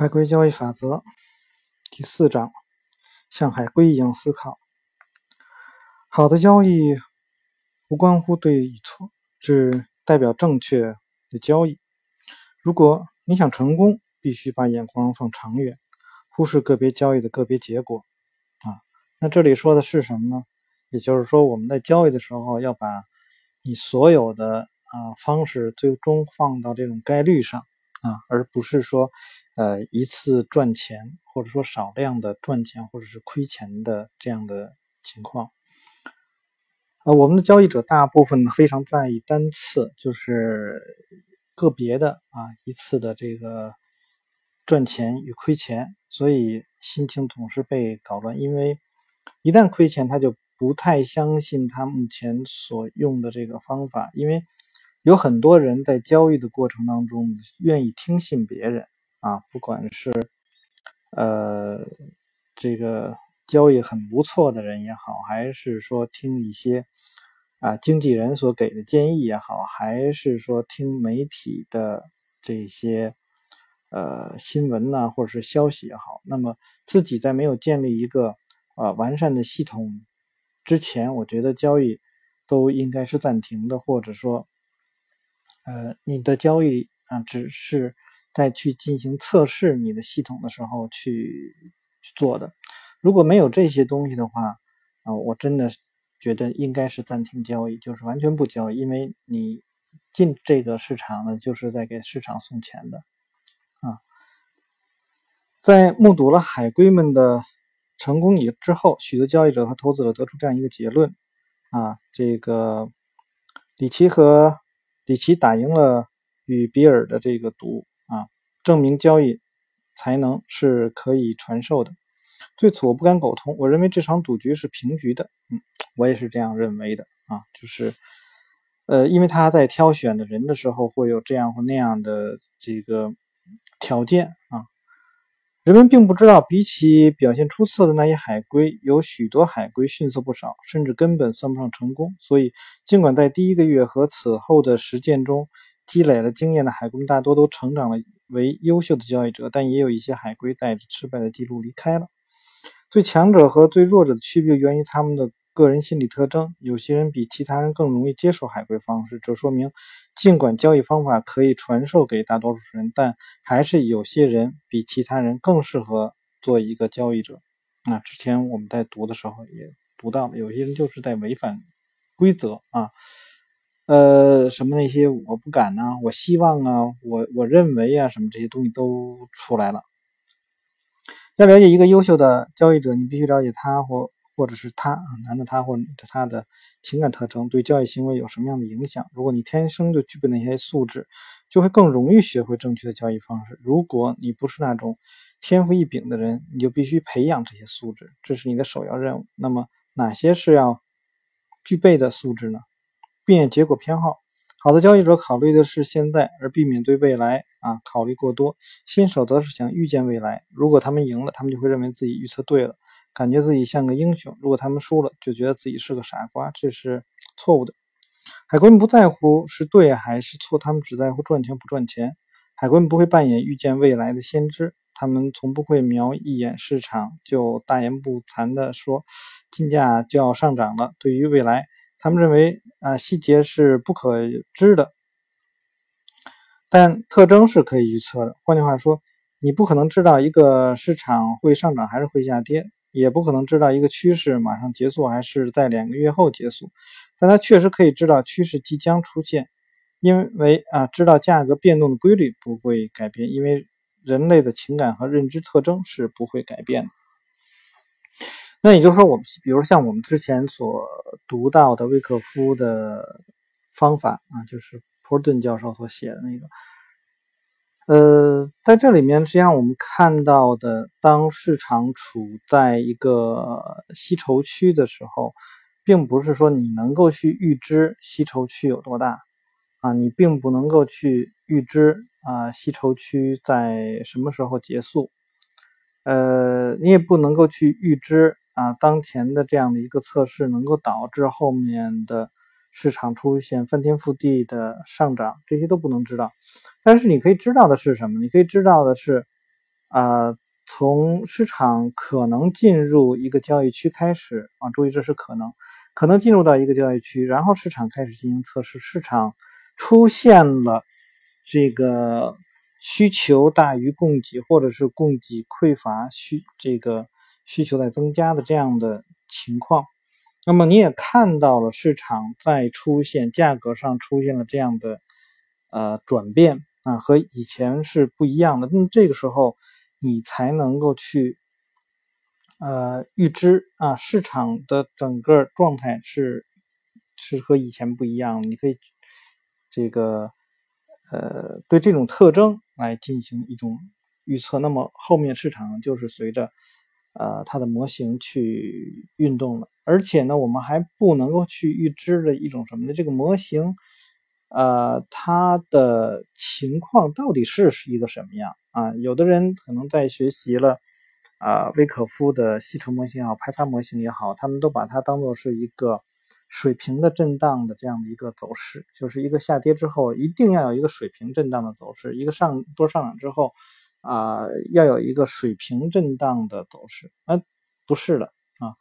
海龟交易法则第四章：像海龟一样思考。好的交易无关乎对与错，只代表正确的交易。如果你想成功，必须把眼光放长远，忽视个别交易的个别结果。啊，那这里说的是什么呢？也就是说，我们在交易的时候，要把你所有的啊方式最终放到这种概率上。啊，而不是说，呃，一次赚钱，或者说少量的赚钱，或者是亏钱的这样的情况。呃，我们的交易者大部分非常在意单次，就是个别的啊一次的这个赚钱与亏钱，所以心情总是被搞乱。因为一旦亏钱，他就不太相信他目前所用的这个方法，因为。有很多人在交易的过程当中愿意听信别人啊，不管是呃这个交易很不错的人也好，还是说听一些啊经纪人所给的建议也好，还是说听媒体的这些呃新闻呐或者是消息也好，那么自己在没有建立一个啊完善的系统之前，我觉得交易都应该是暂停的，或者说。呃，你的交易啊，只是再去进行测试你的系统的时候去去做的。如果没有这些东西的话，啊，我真的觉得应该是暂停交易，就是完全不交易，因为你进这个市场呢，就是在给市场送钱的啊。在目睹了海龟们的成功以之后，许多交易者和投资者得出这样一个结论啊，这个里奇和。里奇打赢了与比尔的这个赌，证明交易才能是可以传授的。对此我不敢苟同，我认为这场赌局是平局的。嗯，我也是这样认为的啊，就是呃，因为他在挑选的人的时候会有这样或那样的这个条件啊。人们并不知道，比起表现出色的那些海龟，有许多海龟逊色不少，甚至根本算不上成功。所以，尽管在第一个月和此后的实践中积累了经验的海龟大多都成长了为优秀的交易者，但也有一些海归带着失败的记录离开了。最强者和最弱者的区别源于他们的。个人心理特征，有些人比其他人更容易接受海归方式，这说明尽管交易方法可以传授给大多数人，但还是有些人比其他人更适合做一个交易者。那之前我们在读的时候也读到了，有些人就是在违反规则啊，呃，什么那些我不敢啊，我希望啊，我我认为啊，什么这些东西都出来了。要了解一个优秀的交易者，你必须了解他或。或者是他啊，男的他或者他的情感特征对交易行为有什么样的影响？如果你天生就具备那些素质，就会更容易学会正确的交易方式。如果你不是那种天赋异禀的人，你就必须培养这些素质，这是你的首要任务。那么哪些是要具备的素质呢？避免结果偏好。好的交易者考虑的是现在，而避免对未来啊考虑过多。新手则是想预见未来。如果他们赢了，他们就会认为自己预测对了。感觉自己像个英雄，如果他们输了，就觉得自己是个傻瓜，这是错误的。海龟们不在乎是对还是错，他们只在乎赚钱不赚钱。海龟们不会扮演预见未来的先知，他们从不会瞄一眼市场就大言不惭地说金价就要上涨了。对于未来，他们认为啊细节是不可知的，但特征是可以预测的。换句话说，你不可能知道一个市场会上涨还是会下跌。也不可能知道一个趋势马上结束还是在两个月后结束，但它确实可以知道趋势即将出现，因为啊，知道价格变动的规律不会改变，因为人类的情感和认知特征是不会改变的。那也就是说，我们比如像我们之前所读到的威克夫的方法啊，就是普尔顿教授所写的那个。呃，在这里面，实际上我们看到的，当市场处在一个吸筹区的时候，并不是说你能够去预知吸筹区有多大啊，你并不能够去预知啊吸筹区在什么时候结束，呃，你也不能够去预知啊当前的这样的一个测试能够导致后面的。市场出现翻天覆地的上涨，这些都不能知道。但是你可以知道的是什么？你可以知道的是，啊，从市场可能进入一个交易区开始啊，注意这是可能，可能进入到一个交易区，然后市场开始进行测试，市场出现了这个需求大于供给，或者是供给匮乏，需这个需求在增加的这样的情况，那么你也看到了市场在出现价格上出现了这样的呃转变啊，和以前是不一样的，那么这个时候。你才能够去，呃，预知啊，市场的整个状态是是和以前不一样。你可以这个呃，对这种特征来进行一种预测。那么后面市场就是随着呃它的模型去运动了。而且呢，我们还不能够去预知的一种什么呢？这个模型。呃，它的情况到底是是一个什么样啊？有的人可能在学习了啊，威可夫的系筹模型也好，派发模型也好，他们都把它当做是一个水平的震荡的这样的一个走势，就是一个下跌之后一定要有一个水平震荡的走势，一个上多上涨之后啊，要有一个水平震荡的走势。啊，不是的啊。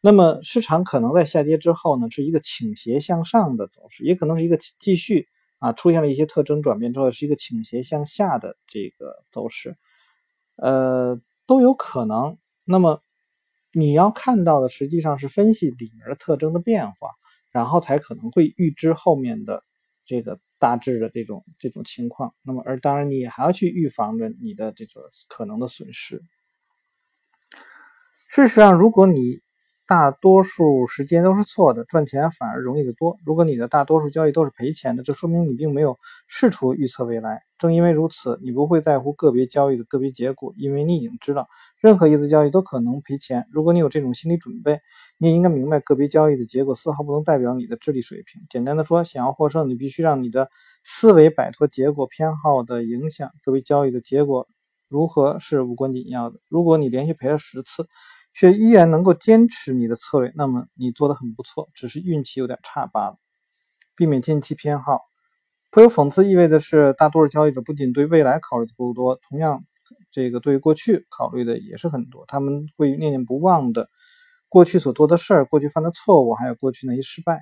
那么市场可能在下跌之后呢，是一个倾斜向上的走势，也可能是一个继续啊出现了一些特征转变之后是一个倾斜向下的这个走势，呃都有可能。那么你要看到的实际上是分析里面的特征的变化，然后才可能会预知后面的这个大致的这种这种情况。那么而当然你还要去预防着你的这种可能的损失。事实上，如果你大多数时间都是错的，赚钱反而容易得多。如果你的大多数交易都是赔钱的，这说明你并没有试图预测未来。正因为如此，你不会在乎个别交易的个别结果，因为你已经知道任何一次交易都可能赔钱。如果你有这种心理准备，你也应该明白个别交易的结果丝毫不能代表你的智力水平。简单的说，想要获胜，你必须让你的思维摆脱结果偏好的影响。个别交易的结果如何是无关紧要的。如果你连续赔了十次，却依然能够坚持你的策略，那么你做的很不错，只是运气有点差罢了。避免近期偏好，颇有讽刺意味的是，大多数交易者不仅对未来考虑的不多，同样，这个对过去考虑的也是很多。他们会念念不忘的过去所做的事儿，过去犯的错误，还有过去那些失败。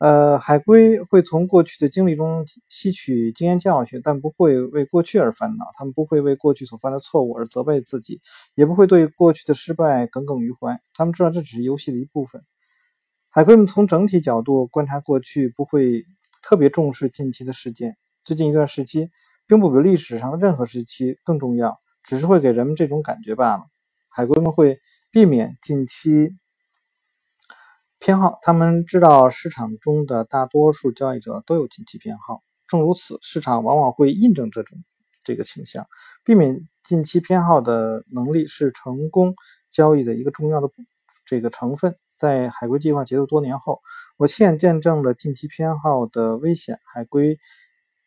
呃，海龟会从过去的经历中吸取经验教训，但不会为过去而烦恼。他们不会为过去所犯的错误而责备自己，也不会对过去的失败耿耿于怀。他们知道这只是游戏的一部分。海龟们从整体角度观察过去，不会特别重视近期的事件。最近一段时期，并不比历史上的任何时期更重要，只是会给人们这种感觉罢了。海龟们会避免近期。偏好，他们知道市场中的大多数交易者都有近期偏好，正如此，市场往往会印证这种这个倾向。避免近期偏好的能力是成功交易的一个重要的这个成分。在海归计划结束多年后，我亲眼见证了近期偏好的危险。海归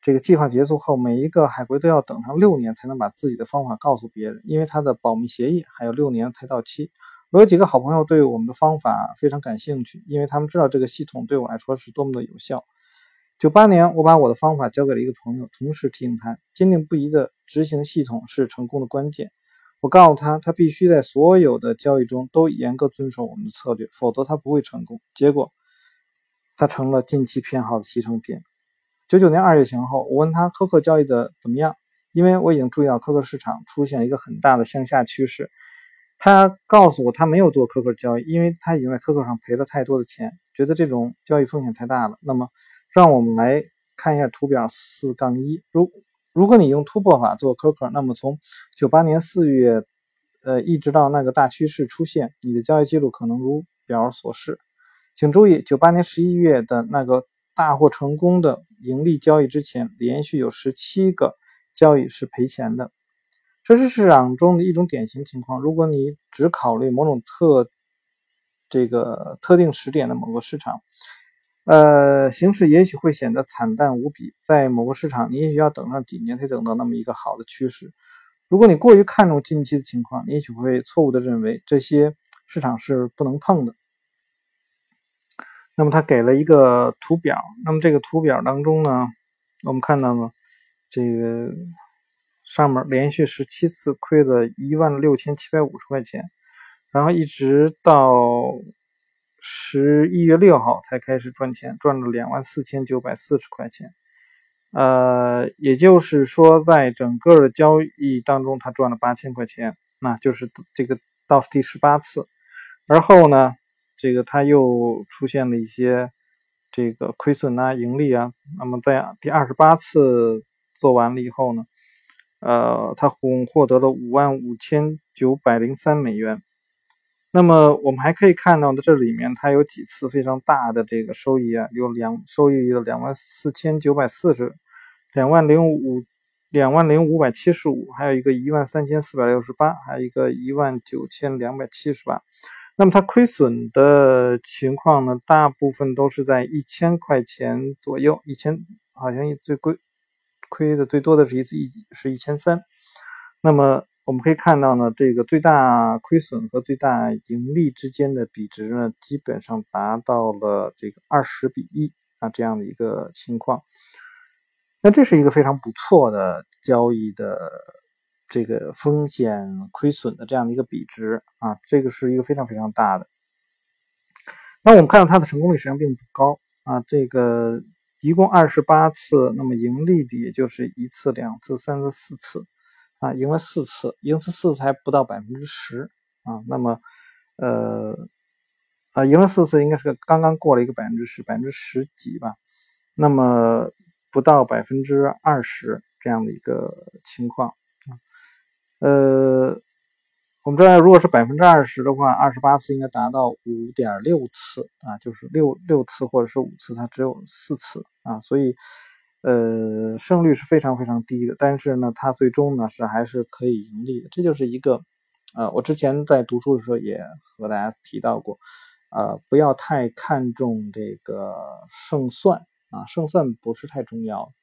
这个计划结束后，每一个海归都要等上六年才能把自己的方法告诉别人，因为他的保密协议还有六年才到期。我有几个好朋友对我们的方法非常感兴趣，因为他们知道这个系统对我来说是多么的有效。九八年，我把我的方法交给了一个朋友，同时提醒他，坚定不移的执行系统是成功的关键。我告诉他，他必须在所有的交易中都严格遵守我们的策略，否则他不会成功。结果，他成了近期偏好的牺牲品。九九年二月前后，我问他科克交易的怎么样，因为我已经注意到科克市场出现了一个很大的向下趋势。他告诉我，他没有做可可交易，因为他已经在可可上赔了太多的钱，觉得这种交易风险太大了。那么，让我们来看一下图表四杠一。如如果你用突破法做可可，那么从九八年四月，呃，一直到那个大趋势出现，你的交易记录可能如表所示。请注意，九八年十一月的那个大获成功的盈利交易之前，连续有十七个交易是赔钱的。这是市场中的一种典型情况。如果你只考虑某种特这个特定时点的某个市场，呃，形势也许会显得惨淡无比。在某个市场，你也许要等上几年才等到那么一个好的趋势。如果你过于看重近期的情况，你也许会错误的认为这些市场是不能碰的。那么他给了一个图表，那么这个图表当中呢，我们看到呢，这个。上面连续十七次亏了一万六千七百五十块钱，然后一直到十一月六号才开始赚钱，赚了两万四千九百四十块钱。呃，也就是说，在整个的交易当中，他赚了八千块钱，那就是这个到第十八次。而后呢，这个他又出现了一些这个亏损啊、盈利啊。那么在第二十八次做完了以后呢，呃，他共获得了五万五千九百零三美元。那么我们还可以看到的，这里面它有几次非常大的这个收益啊，有两收益了两万四千九百四十，两万零五两万零五百七十五，还有一个一万三千四百六十八，还有一个一万九千两百七十八。那么它亏损的情况呢，大部分都是在一千块钱左右，一千好像最贵亏的最多的是一次一是一千三。那么我们可以看到呢，这个最大亏损和最大盈利之间的比值呢，基本上达到了这个二十比一啊这样的一个情况。那这是一个非常不错的交易的这个风险亏损的这样的一个比值啊，这个是一个非常非常大的。那我们看到它的成功率实际上并不高啊，这个一共二十八次，那么盈利的也就是一次、两次、三次、四次。啊，赢了四次，赢了四次还不到百分之十啊。那么，呃，啊，赢了四次应该是个刚刚过了一个百分之十，百分之十几吧。那么不到百分之二十这样的一个情况啊。呃，我们知道，如果是百分之二十的话，二十八次应该达到五点六次啊，就是六六次或者是五次，它只有四次啊，所以。呃，胜率是非常非常低的，但是呢，它最终呢是还是可以盈利的。这就是一个，呃，我之前在读书的时候也和大家提到过，呃，不要太看重这个胜算啊，胜算不是太重要。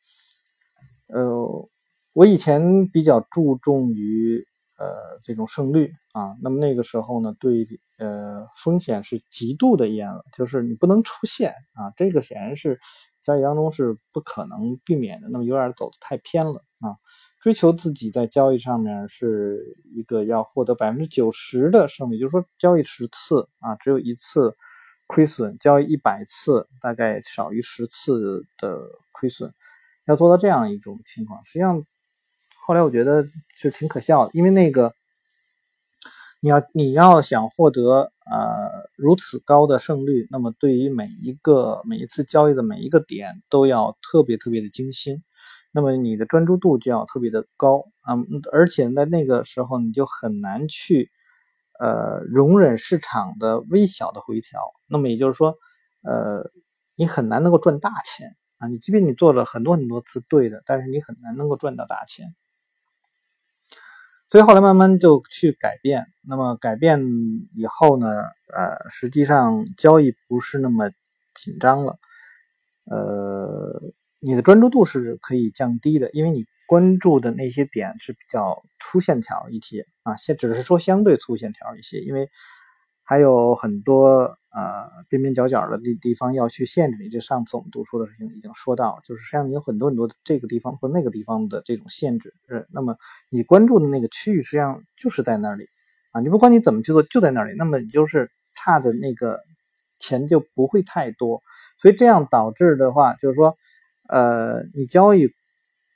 呃，我以前比较注重于呃这种胜率啊，那么那个时候呢，对呃风险是极度的严了，就是你不能出现啊，这个显然是。交易当中是不可能避免的，那么有点走的太偏了啊！追求自己在交易上面是一个要获得百分之九十的胜率，就是说交易十次啊，只有一次亏损；交易一百次，大概少于十次的亏损，要做到这样一种情况。实际上，后来我觉得是挺可笑的，因为那个。你要你要想获得呃如此高的胜率，那么对于每一个每一次交易的每一个点都要特别特别的精心，那么你的专注度就要特别的高啊，而且在那个时候你就很难去呃容忍市场的微小的回调，那么也就是说呃你很难能够赚大钱啊，你即便你做了很多很多次对的，但是你很难能够赚到大钱。所以后来慢慢就去改变，那么改变以后呢，呃，实际上交易不是那么紧张了，呃，你的专注度是可以降低的，因为你关注的那些点是比较粗线条一些啊，现只是说相对粗线条一些，因为还有很多。呃，边边角角的地地方要去限制你，就上次我们读书的时候已经说到，就是实际上你有很多很多这个地方或那个地方的这种限制，是那么你关注的那个区域实际上就是在那里啊，你不管你怎么去做，就在那里，那么你就是差的那个钱就不会太多，所以这样导致的话，就是说，呃，你交易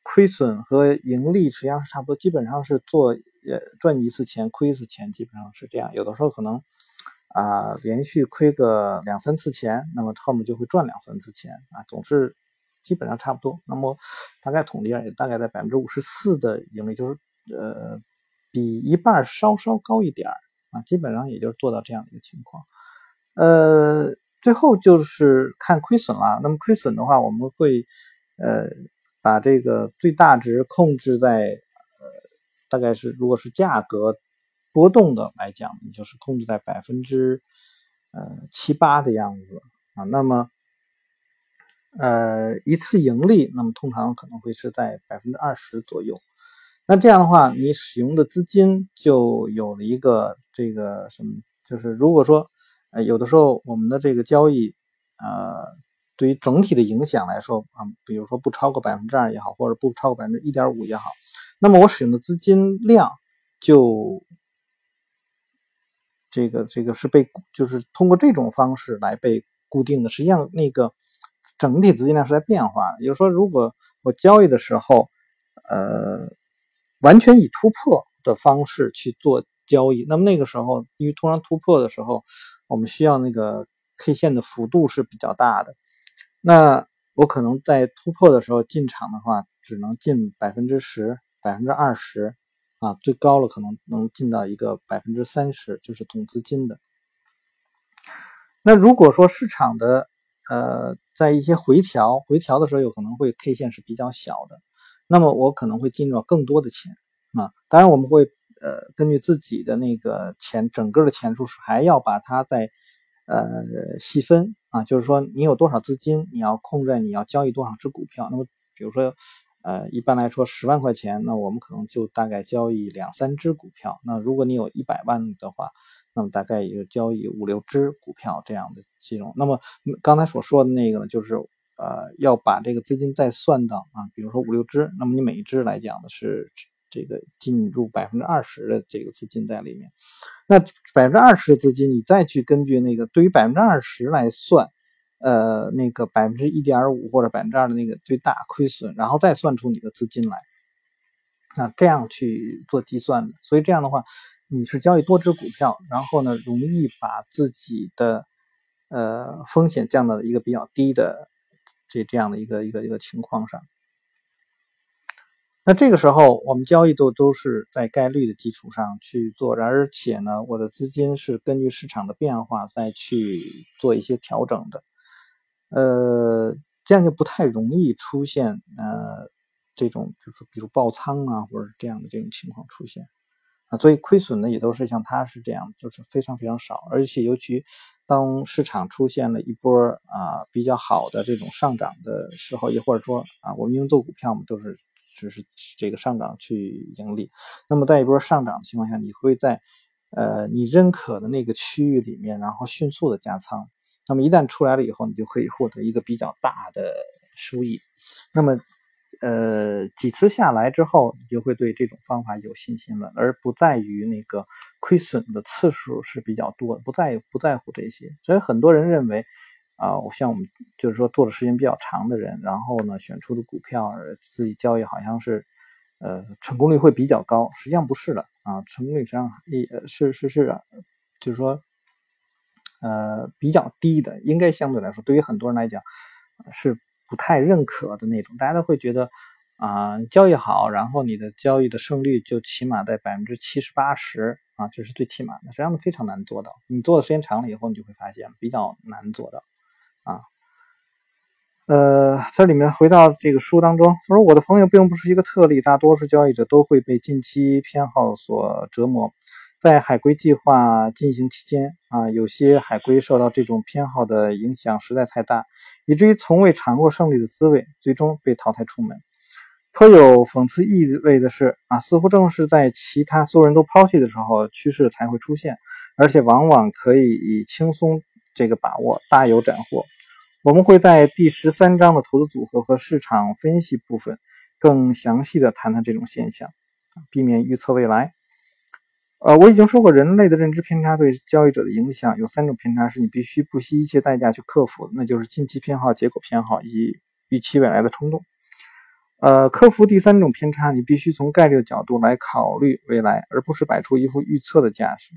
亏损和盈利实际上是差不多，基本上是做呃赚一次钱亏一次钱，基本上是这样，有的时候可能。啊，连续亏个两三次钱，那么后面就会赚两三次钱啊，总是基本上差不多。那么大概统计也大概在百分之五十四的盈利，就是呃比一半稍稍高一点啊，基本上也就是做到这样的一个情况。呃，最后就是看亏损了。那么亏损的话，我们会呃把这个最大值控制在呃大概是如果是价格。波动的来讲，你就是控制在百分之呃七八的样子啊。那么呃一次盈利，那么通常可能会是在百分之二十左右。那这样的话，你使用的资金就有了一个这个什么，就是如果说呃有的时候我们的这个交易呃对于整体的影响来说啊，比如说不超过百分之二也好，或者不超过百分之一点五也好。那么我使用的资金量就这个这个是被就是通过这种方式来被固定的。实际上，那个整体资金量是在变化。也就是说，如果我交易的时候，呃，完全以突破的方式去做交易，那么那个时候，因为通常突破的时候，我们需要那个 K 线的幅度是比较大的，那我可能在突破的时候进场的话，只能进百分之十、百分之二十，啊，最高了可能能进到一个百分之三十，就是总资金的。那如果说市场的呃，在一些回调回调的时候，有可能会 K 线是比较小的，那么我可能会进入更多的钱啊。当然，我们会呃根据自己的那个钱整个的钱数，还要把它再呃细分啊，就是说你有多少资金，你要控制你要交易多少只股票。那么比如说呃一般来说十万块钱，那我们可能就大概交易两三只股票。那如果你有一百万的话，那么大概也就交易五六只股票这样的这种。那么刚才所说的那个呢，就是呃要把这个资金再算到啊，比如说五六只，那么你每一只来讲的是这个进入百分之二十的这个资金在里面。那百分之二十的资金，你再去根据那个对于百分之二十来算，呃那个百分之一点五或者百分之二的那个最大亏损，然后再算出你的资金来，那这样去做计算的。所以这样的话。你是交易多只股票，然后呢，容易把自己的呃风险降到一个比较低的这这样的一个一个一个情况上。那这个时候，我们交易都都是在概率的基础上去做，而且呢，我的资金是根据市场的变化再去做一些调整的。呃，这样就不太容易出现呃这种就是比如爆仓啊，或者这样的这种情况出现啊。所以亏损呢也都是像它是这样，就是非常非常少，而且尤其当市场出现了一波啊比较好的这种上涨的时候，也或者说啊我们因为做股票嘛都是只是这个上涨去盈利，那么在一波上涨的情况下，你会在呃你认可的那个区域里面，然后迅速的加仓，那么一旦出来了以后，你就可以获得一个比较大的收益，那么。呃，几次下来之后，你就会对这种方法有信心了，而不在于那个亏损的次数是比较多，不在不在乎这些。所以很多人认为，啊，像我们就是说做的时间比较长的人，然后呢选出的股票自己交易好像是，呃，成功率会比较高。实际上不是的啊，成功率实际上也是是是的，就是说，呃，比较低的，应该相对来说，对于很多人来讲是。不太认可的那种，大家都会觉得啊，交易好，然后你的交易的胜率就起码在百分之七十八十啊，这是最起码的，实际上非常难做到。你做的时间长了以后，你就会发现比较难做到啊。呃，在里面回到这个书当中，他说我的朋友并不是一个特例，大多数交易者都会被近期偏好所折磨。在海归计划进行期间啊，有些海归受到这种偏好的影响实在太大，以至于从未尝过胜利的滋味，最终被淘汰出门。颇有讽刺意味的是啊，似乎正是在其他所有人都抛弃的时候，趋势才会出现，而且往往可以以轻松这个把握，大有斩获。我们会在第十三章的投资组合和市场分析部分更详细的谈谈这种现象，避免预测未来。呃，我已经说过，人类的认知偏差对交易者的影响有三种偏差，是你必须不惜一切代价去克服，那就是近期偏好、结果偏好以及预期未来的冲动。呃，克服第三种偏差，你必须从概率的角度来考虑未来，而不是摆出一副预测的架势。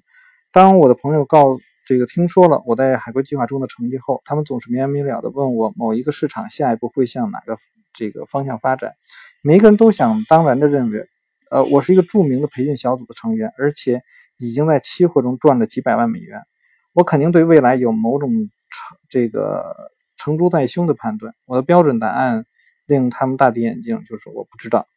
当我的朋友告这个听说了我在海归计划中的成绩后，他们总是没完没了的问我某一个市场下一步会向哪个这个方向发展，每一个人都想当然的认为。呃，我是一个著名的培训小组的成员，而且已经在期货中赚了几百万美元。我肯定对未来有某种成这个成竹在胸的判断。我的标准答案令他们大跌眼镜，就是我不知道。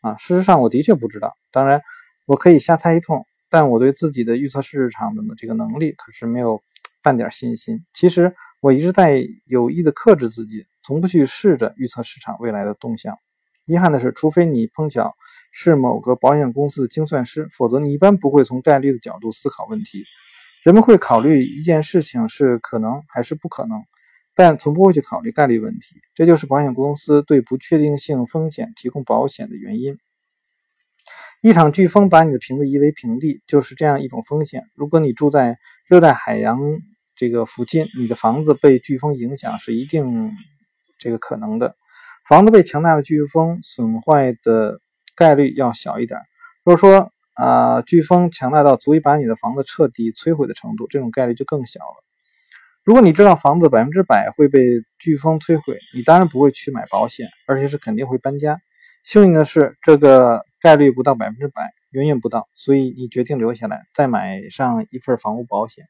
啊，事实上我的确不知道。当然，我可以瞎猜一通，但我对自己的预测市场的这个能力可是没有半点信心。其实我一直在有意的克制自己，从不去试着预测市场未来的动向。遗憾的是，除非你碰巧是某个保险公司的精算师，否则你一般不会从概率的角度思考问题。人们会考虑一件事情是可能还是不可能，但从不会去考虑概率问题。这就是保险公司对不确定性风险提供保险的原因。一场飓风把你的瓶子夷为平地，就是这样一种风险。如果你住在热带海洋这个附近，你的房子被飓风影响是一定这个可能的。房子被强大的飓风损坏的概率要小一点。如果说啊，飓风强大到足以把你的房子彻底摧毁的程度，这种概率就更小了。如果你知道房子百分之百会被飓风摧毁，你当然不会去买保险，而且是肯定会搬家。幸运的是，这个概率不到百分之百，远远不到，所以你决定留下来，再买上一份房屋保险。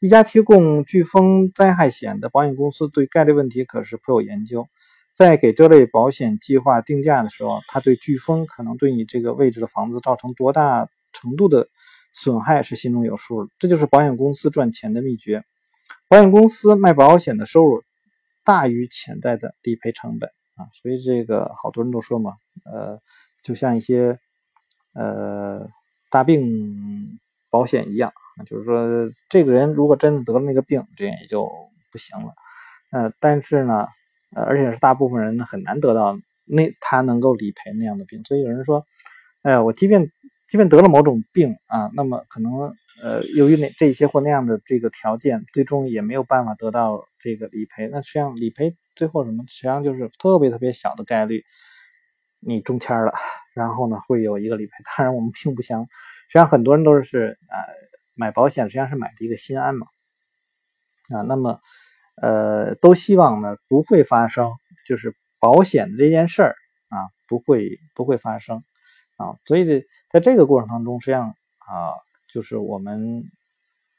一家提供飓风灾害险的保险公司对概率问题可是颇有研究，在给这类保险计划定价的时候，他对飓风可能对你这个位置的房子造成多大程度的损害是心中有数的。这就是保险公司赚钱的秘诀。保险公司卖保险的收入大于潜在的理赔成本啊，所以这个好多人都说嘛。呃，就像一些呃大病保险一样，就是说这个人如果真的得了那个病，这样也就不行了。呃，但是呢，呃，而且是大部分人呢很难得到那他能够理赔那样的病。所以有人说，哎，我即便即便得了某种病啊，那么可能呃由于那这些或那样的这个条件，最终也没有办法得到这个理赔。那实际上理赔最后什么？实际上就是特别特别小的概率。你中签了，然后呢会有一个理赔。当然我们并不想，实际上很多人都是呃买保险，实际上是买的一个心安嘛。啊，那么呃都希望呢不会发生，就是保险的这件事儿啊不会不会发生啊。所以在这个过程当中，实际上啊就是我们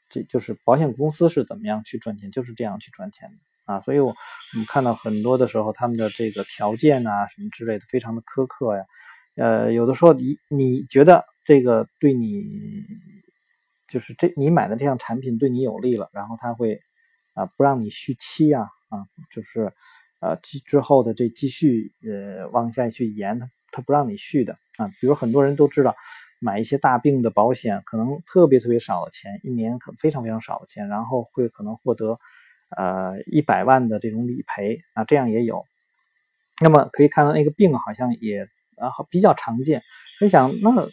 这就是保险公司是怎么样去赚钱，就是这样去赚钱的。啊，所以，我们看到很多的时候，他们的这个条件啊，什么之类的，非常的苛刻呀。呃，有的时候你你觉得这个对你，就是这你买的这项产品对你有利了，然后他会啊不让你续期啊啊，就是呃之之后的这继续呃往下去延，他他不让你续的啊。比如很多人都知道，买一些大病的保险，可能特别特别少的钱，一年可非常非常少的钱，然后会可能获得。呃，一百万的这种理赔啊，这样也有。那么可以看到，那个病好像也啊比较常见。你想，那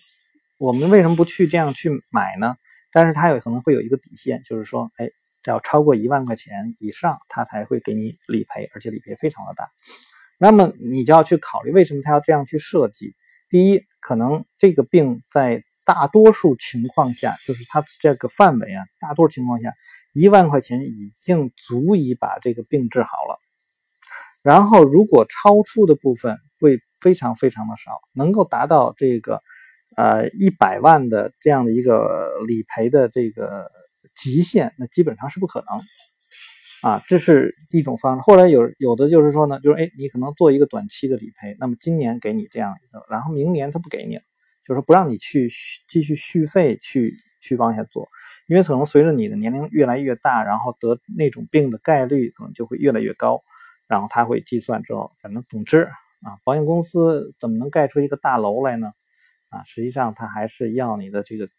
我们为什么不去这样去买呢？但是它有可能会有一个底线，就是说，哎，要超过一万块钱以上，它才会给你理赔，而且理赔非常的大。那么你就要去考虑，为什么他要这样去设计？第一，可能这个病在。大多数情况下，就是它这个范围啊，大多数情况下，一万块钱已经足以把这个病治好了。然后，如果超出的部分会非常非常的少，能够达到这个呃一百万的这样的一个理赔的这个极限，那基本上是不可能啊。这是一种方式。后来有有的就是说呢，就是哎，你可能做一个短期的理赔，那么今年给你这样一个，然后明年他不给你了。就是不让你去续继续续费去去往下做，因为可能随着你的年龄越来越大，然后得那种病的概率可能就会越来越高，然后他会计算之后，反正总之啊，保险公司怎么能盖出一个大楼来呢？啊，实际上他还是要你的这个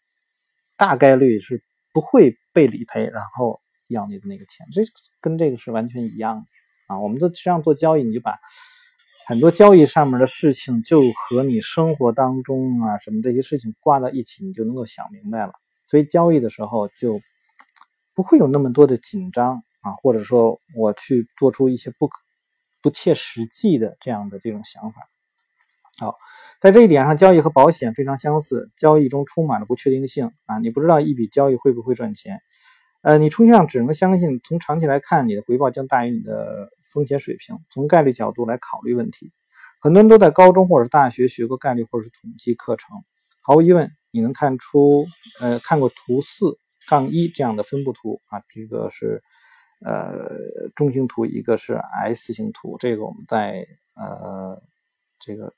大概率是不会被理赔，然后要你的那个钱，这跟这个是完全一样的啊。我们都实际上做交易，你就把。很多交易上面的事情，就和你生活当中啊什么这些事情挂到一起，你就能够想明白了。所以交易的时候就不会有那么多的紧张啊，或者说我去做出一些不可不切实际的这样的这种想法。好，在这一点上，交易和保险非常相似，交易中充满了不确定性啊，你不知道一笔交易会不会赚钱。呃，你充其量只能相信，从长期来看，你的回报将大于你的。风险水平，从概率角度来考虑问题。很多人都在高中或者是大学学过概率或者是统计课程。毫无疑问，你能看出，呃，看过图四杠一这样的分布图啊？这个是呃中型图，一个是 S 型图。这个我们在呃这个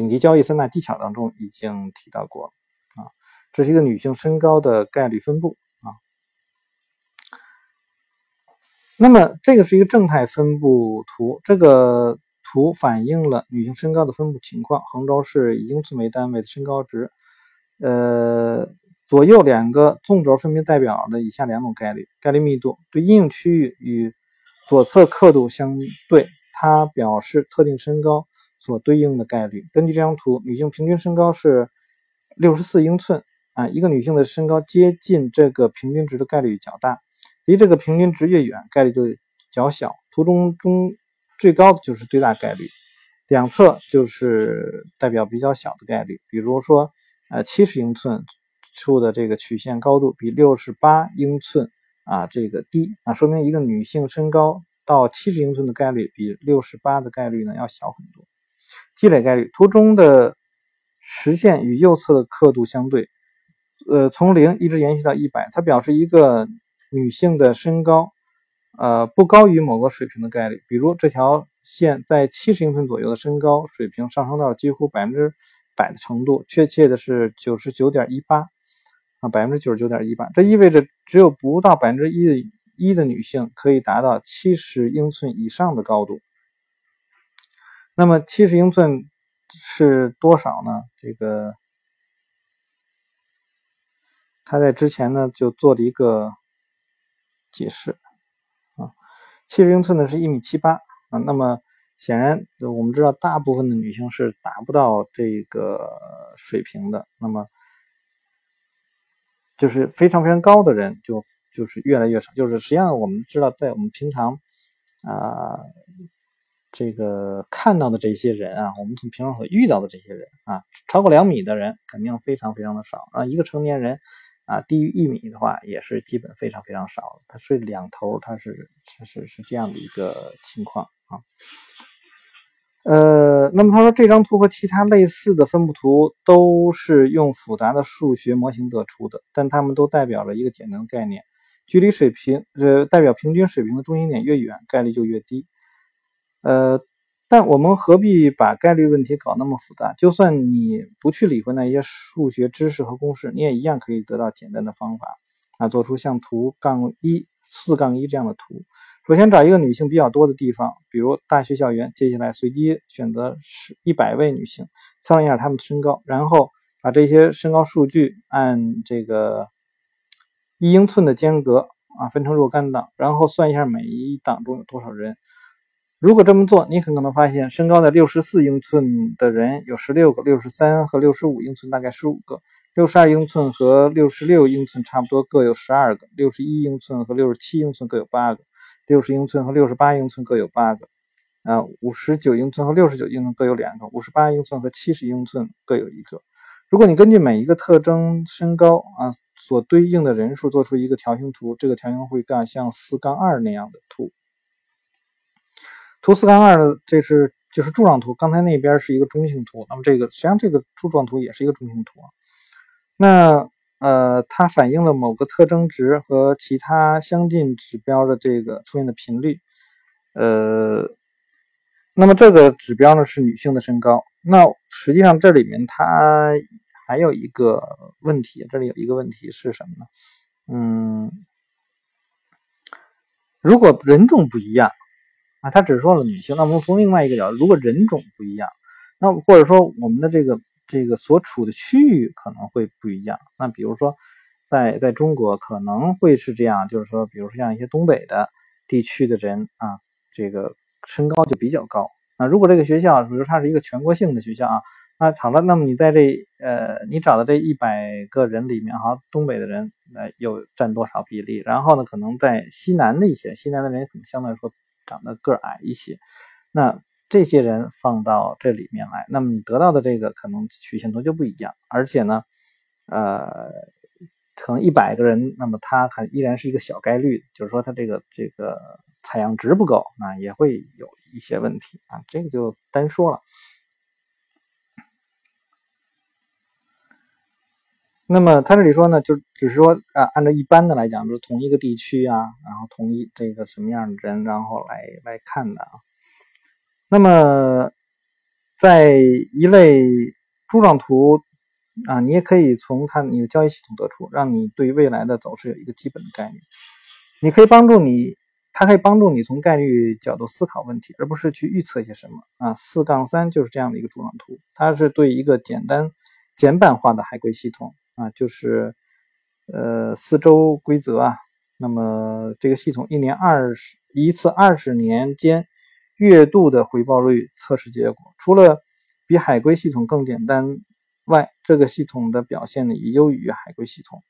顶级交易三大技巧当中已经提到过啊。这是一个女性身高的概率分布啊。那么这个是一个正态分布图，这个图反映了女性身高的分布情况。横轴是以英寸为单位的身高值，呃，左右两个纵轴分别代表了以下两种概率：概率密度对阴影区域与左侧刻度相对，它表示特定身高所对应的概率。根据这张图，女性平均身高是六十四英寸啊，一个女性的身高接近这个平均值的概率较大，离这个平均值越远，概率就较小。图中中最高的就是最大概率，两侧就是代表比较小的概率。比如说，呃，七十英寸处的这个曲线高度比六十八英寸啊这个低啊，说明一个女性身高到七十英寸的概率比六十八的概率呢要小很多。积累概率图中的实线与右侧的刻度相对，呃，从零一直延续到一百，它表示一个女性的身高，呃，不高于某个水平的概率。比如这条线在七十英寸左右的身高水平上升到了几乎百分之百的程度，确切的是九十九点一八啊，百分之九十九点一八。这意味着只有不到百分之一一的女性可以达到七十英寸以上的高度。那么七十英寸是多少呢？这个他在之前呢就做了一个解释啊，七十英寸呢是一米七八啊。那么显然我们知道，大部分的女性是达不到这个水平的。那么就是非常非常高的人，就就是越来越少。就是实际上我们知道，在我们平常啊。这个看到的这些人啊，我们从平常所遇到的这些人啊，超过两米的人肯定非常非常的少啊。一个成年人啊，低于一米的话，也是基本非常非常少。他睡两头，他是是是这样的一个情况啊。呃，那么他说这张图和其他类似的分布图都是用复杂的数学模型得出的，但它们都代表了一个简单的概念：距离水平呃代表平均水平的中心点越远，概率就越低。呃，但我们何必把概率问题搞那么复杂？就算你不去理会那些数学知识和公式，你也一样可以得到简单的方法啊，做出像图杠一四杠一这样的图。首先找一个女性比较多的地方，比如大学校园，接下来随机选择是一百位女性，测量一下她们的身高，然后把这些身高数据按这个一英寸的间隔啊分成若干档，然后算一下每一档中有多少人。如果这么做，你很可能发现，身高在六十四英寸的人有十六个，六十三和六十五英寸大概十五个，六十二英寸和六十六英寸差不多各有十二个，六十一英寸和六十七英寸各有八个，六十英寸和六十八英寸各有八个，啊，五十九英寸和六十九英寸各有两个，五十八英寸和七十英寸各有一个。如果你根据每一个特征身高啊所对应的人数做出一个条形图，这个条形会更像四杠二那样的图。图四杠二的，这是就是柱状图。刚才那边是一个中性图，那么这个实际上这个柱状图也是一个中性图。那呃，它反映了某个特征值和其他相近指标的这个出现的频率。呃，那么这个指标呢是女性的身高。那实际上这里面它还有一个问题，这里有一个问题是什么呢？嗯，如果人种不一样。啊，他只说了女性。那我们从另外一个角度，如果人种不一样，那或者说我们的这个这个所处的区域可能会不一样。那比如说，在在中国可能会是这样，就是说，比如说像一些东北的地区的人啊，这个身高就比较高。那如果这个学校，比如它是一个全国性的学校啊，那好了，那么你在这呃，你找的这一百个人里面哈，东北的人呃又占多少比例？然后呢，可能在西南的一些西南的人可能相对来说。长得个矮一些，那这些人放到这里面来，那么你得到的这个可能曲线图就不一样。而且呢，呃，可能一百个人，那么他还依然是一个小概率，就是说他这个这个采样值不够，那也会有一些问题啊。这个就单说了。那么他这里说呢，就只是说啊，按照一般的来讲，就是同一个地区啊，然后同一这个什么样的人，然后来来看的啊。那么在一类柱状图啊，你也可以从它你的交易系统得出，让你对未来的走势有一个基本的概念。你可以帮助你，它可以帮助你从概率角度思考问题，而不是去预测些什么啊。四杠三就是这样的一个柱状图，它是对一个简单简版化的海龟系统。啊，就是呃四周规则啊，那么这个系统一年二十一次二十年间月度的回报率测试结果，除了比海龟系统更简单外，这个系统的表现呢也优于海龟系统。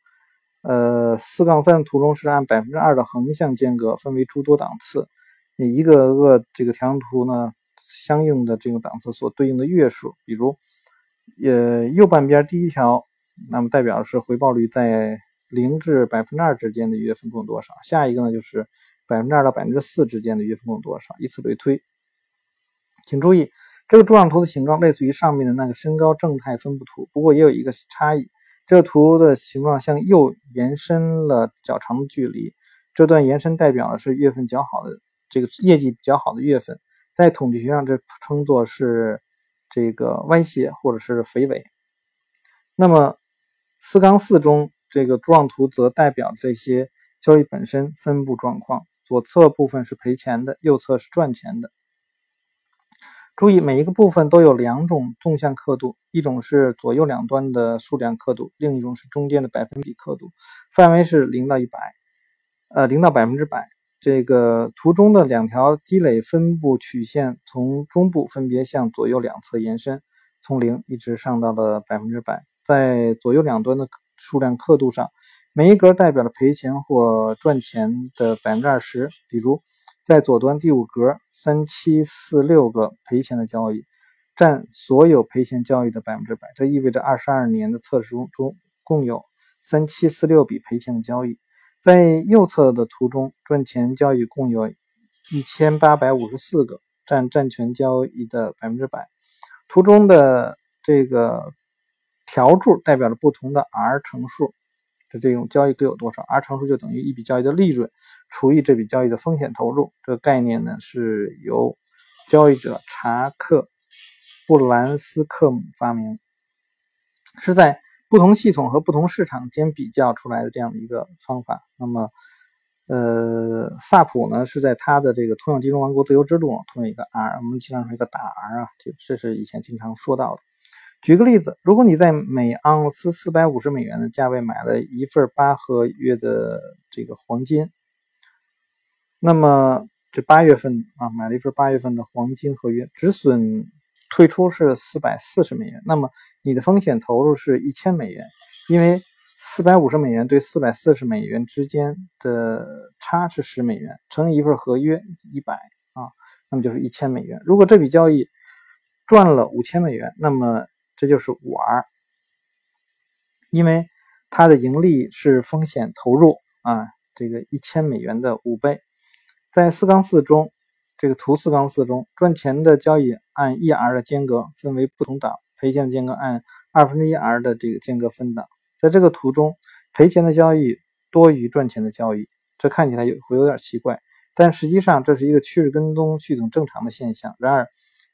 呃，四杠三图中是按百分之二的横向间隔分为诸多档次，一个个这个条形图呢，相应的这个档次所对应的月数，比如，呃，右半边第一条，那么代表的是回报率在零至百分之二之间的月份共有多少，下一个呢就是百分之二到百分之四之间的月份共有多少，以此类推。请注意，这个柱状图的形状类似于上面的那个身高正态分布图，不过也有一个差异。这个图的形状向右延伸了较长的距离，这段延伸代表的是月份较好的这个业绩比较好的月份，在统计学上这称作是这个歪斜或者是肥尾。那么四杠四中这个柱状图则代表这些交易本身分布状况，左侧部分是赔钱的，右侧是赚钱的。注意，每一个部分都有两种纵向刻度，一种是左右两端的数量刻度，另一种是中间的百分比刻度，范围是零到一百，呃，零到百分之百。这个图中的两条积累分布曲线从中部分别向左右两侧延伸，从零一直上到了百分之百。在左右两端的数量刻度上，每一格代表了赔钱或赚钱的百分之二十，比如。在左端第五格，三七四六个赔钱的交易，占所有赔钱交易的百分之百。这意味着二十二年的测试中中共有三七四六笔赔钱的交易。在右侧的图中，赚钱交易共有一千八百五十四个，占占全交易的百分之百。图中的这个条柱代表了不同的 R 乘数。的这种交易各有多少？R 乘数就等于一笔交易的利润除以这笔交易的风险投入。这个概念呢是由交易者查克·布兰斯克姆发明，是在不同系统和不同市场间比较出来的这样的一个方法。那么，呃，萨普呢是在他的这个通用金融王国自由之路通用一个 R，我们经常说一个大 R 啊，这这是以前经常说到的。举个例子，如果你在每盎司四百五十美元的价位买了一份八合约的这个黄金，那么这八月份啊买了一份八月份的黄金合约，止损退出是四百四十美元，那么你的风险投入是一千美元，因为四百五十美元对四百四十美元之间的差是十美元，乘以一份合约一百啊，那么就是一千美元。如果这笔交易赚了五千美元，那么这就是五 R，因为它的盈利是风险投入啊，这个一千美元的五倍。在四杠四中，这个图四杠四中，赚钱的交易按一 R 的间隔分为不同档，赔钱的间隔按二分之一 R 的这个间隔分档。在这个图中，赔钱的交易多于赚钱的交易，这看起来有会有点奇怪，但实际上这是一个趋势跟踪系统正常的现象。然而，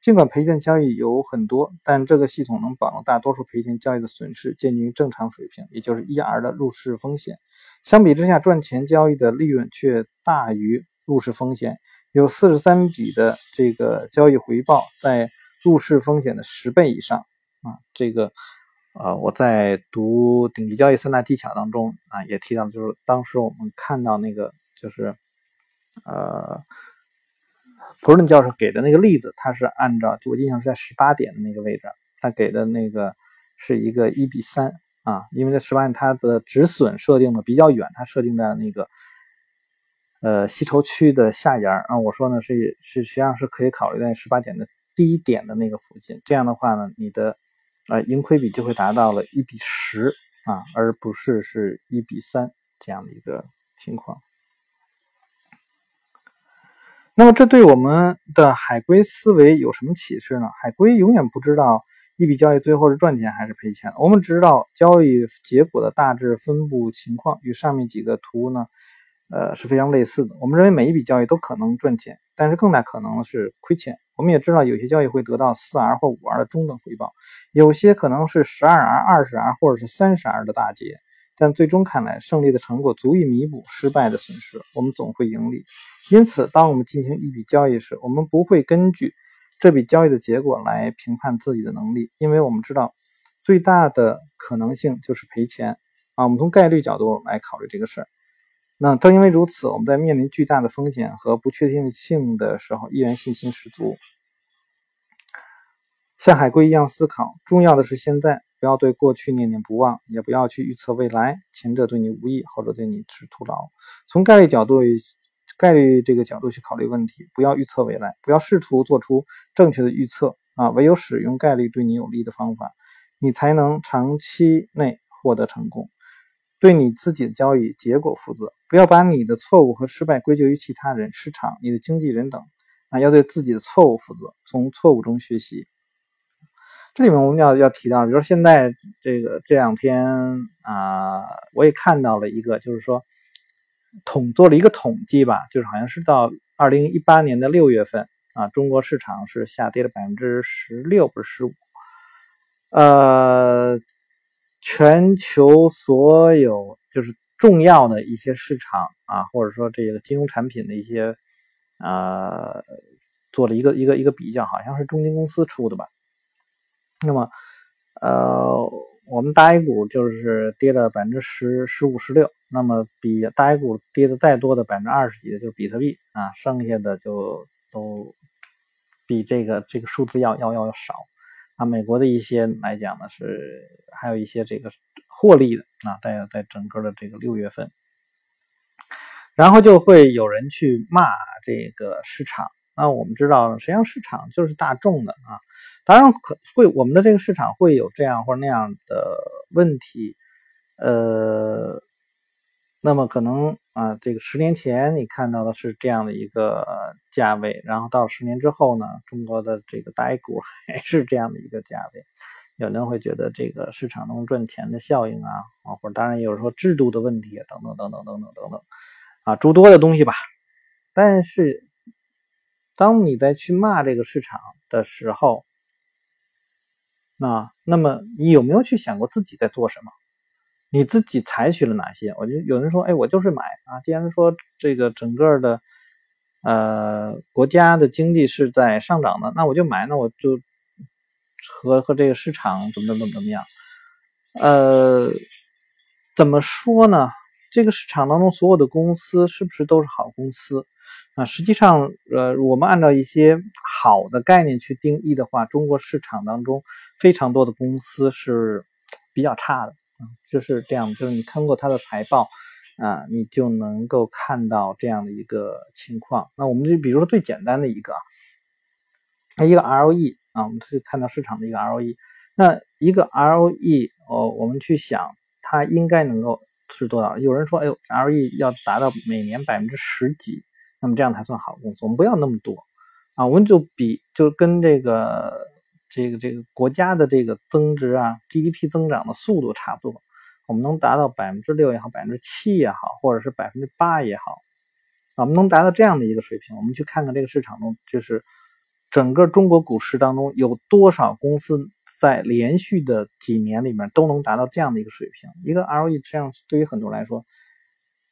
尽管赔钱交易有很多，但这个系统能保证大多数赔钱交易的损失接近于正常水平，也就是 1R 的入市风险。相比之下，赚钱交易的利润却大于入市风险，有43笔的这个交易回报在入市风险的十倍以上啊！这个呃，我在读顶级交易三大技巧当中啊，也提到，就是当时我们看到那个就是呃。弗伦教授给的那个例子，他是按照我印象是在十八点的那个位置，他给的那个是一个一比三啊，因为在十八点它的止损设定的比较远，它设定在那个呃吸筹区的下沿啊。我说呢是是实际上是可以考虑在十八点的第一点的那个附近，这样的话呢，你的呃盈亏比就会达到了一比十啊，而不是是一比三这样的一个情况。那么这对我们的海归思维有什么启示呢？海归永远不知道一笔交易最后是赚钱还是赔钱。我们知道交易结果的大致分布情况与上面几个图呢，呃是非常类似的。我们认为每一笔交易都可能赚钱，但是更大可能是亏钱。我们也知道有些交易会得到四 R 或五 R 的中等回报，有些可能是十二 R、二十 R 或者是三十 R 的大跌。但最终看来，胜利的成果足以弥补失败的损失，我们总会盈利。因此，当我们进行一笔交易时，我们不会根据这笔交易的结果来评判自己的能力，因为我们知道最大的可能性就是赔钱啊。我们从概率角度来考虑这个事儿。那正因为如此，我们在面临巨大的风险和不确定性的时候，依然信心十足，像海龟一样思考。重要的是现在。不要对过去念念不忘，也不要去预测未来，前者对你无益，后者对你是徒劳。从概率角度，概率这个角度去考虑问题，不要预测未来，不要试图做出正确的预测啊！唯有使用概率对你有利的方法，你才能长期内获得成功。对你自己的交易结果负责，不要把你的错误和失败归咎于其他人、市场、你的经纪人等啊！要对自己的错误负责，从错误中学习。这里面我们要要提到，比如说现在这个这两天啊，我也看到了一个，就是说统做了一个统计吧，就是好像是到二零一八年的六月份啊，中国市场是下跌了百分之十六，不是十五。呃，全球所有就是重要的一些市场啊，或者说这个金融产品的一些啊，做了一个一个一个比较，好像是中金公司出的吧。那么，呃，我们大 A 股就是跌了百分之十、十五、十六。那么，比大 A 股跌的再多的百分之二十几的，就是比特币啊，剩下的就都比这个这个数字要要要少。啊，美国的一些来讲呢，是还有一些这个获利的啊，在在整个的这个六月份，然后就会有人去骂这个市场。那我们知道，实际上市场就是大众的啊。当然可会，我们的这个市场会有这样或者那样的问题，呃，那么可能啊，这个十年前你看到的是这样的一个价位，然后到十年之后呢，中国的这个大 A 股还 是这样的一个价位，有人会觉得这个市场能赚钱的效应啊，啊，或者当然也有说制度的问题等等等等等等等等啊，诸多的东西吧。但是当你在去骂这个市场的时候，那那么你有没有去想过自己在做什么？你自己采取了哪些？我就有人说，哎，我就是买啊。既然说这个整个的呃国家的经济是在上涨的，那我就买，那我就和和这个市场怎么怎么怎么样？呃，怎么说呢？这个市场当中所有的公司是不是都是好公司？啊，实际上，呃，我们按照一些好的概念去定义的话，中国市场当中非常多的公司是比较差的，就是这样，就是你看过它的财报，啊，你就能够看到这样的一个情况。那我们就比如说最简单的一个，一个 ROE 啊，我们是看到市场的一个 ROE，那一个 ROE 哦，我们去想它应该能够是多少？有人说，哎呦，ROE 要达到每年百分之十几。那么这样才算好公司，我们不要那么多啊，我们就比就跟这个这个这个国家的这个增值啊，GDP 增长的速度差不多，我们能达到百分之六也好，百分之七也好，或者是百分之八也好，我们能达到这样的一个水平，我们去看看这个市场中，就是整个中国股市当中有多少公司在连续的几年里面都能达到这样的一个水平，一个 ROE 这样对于很多人来说，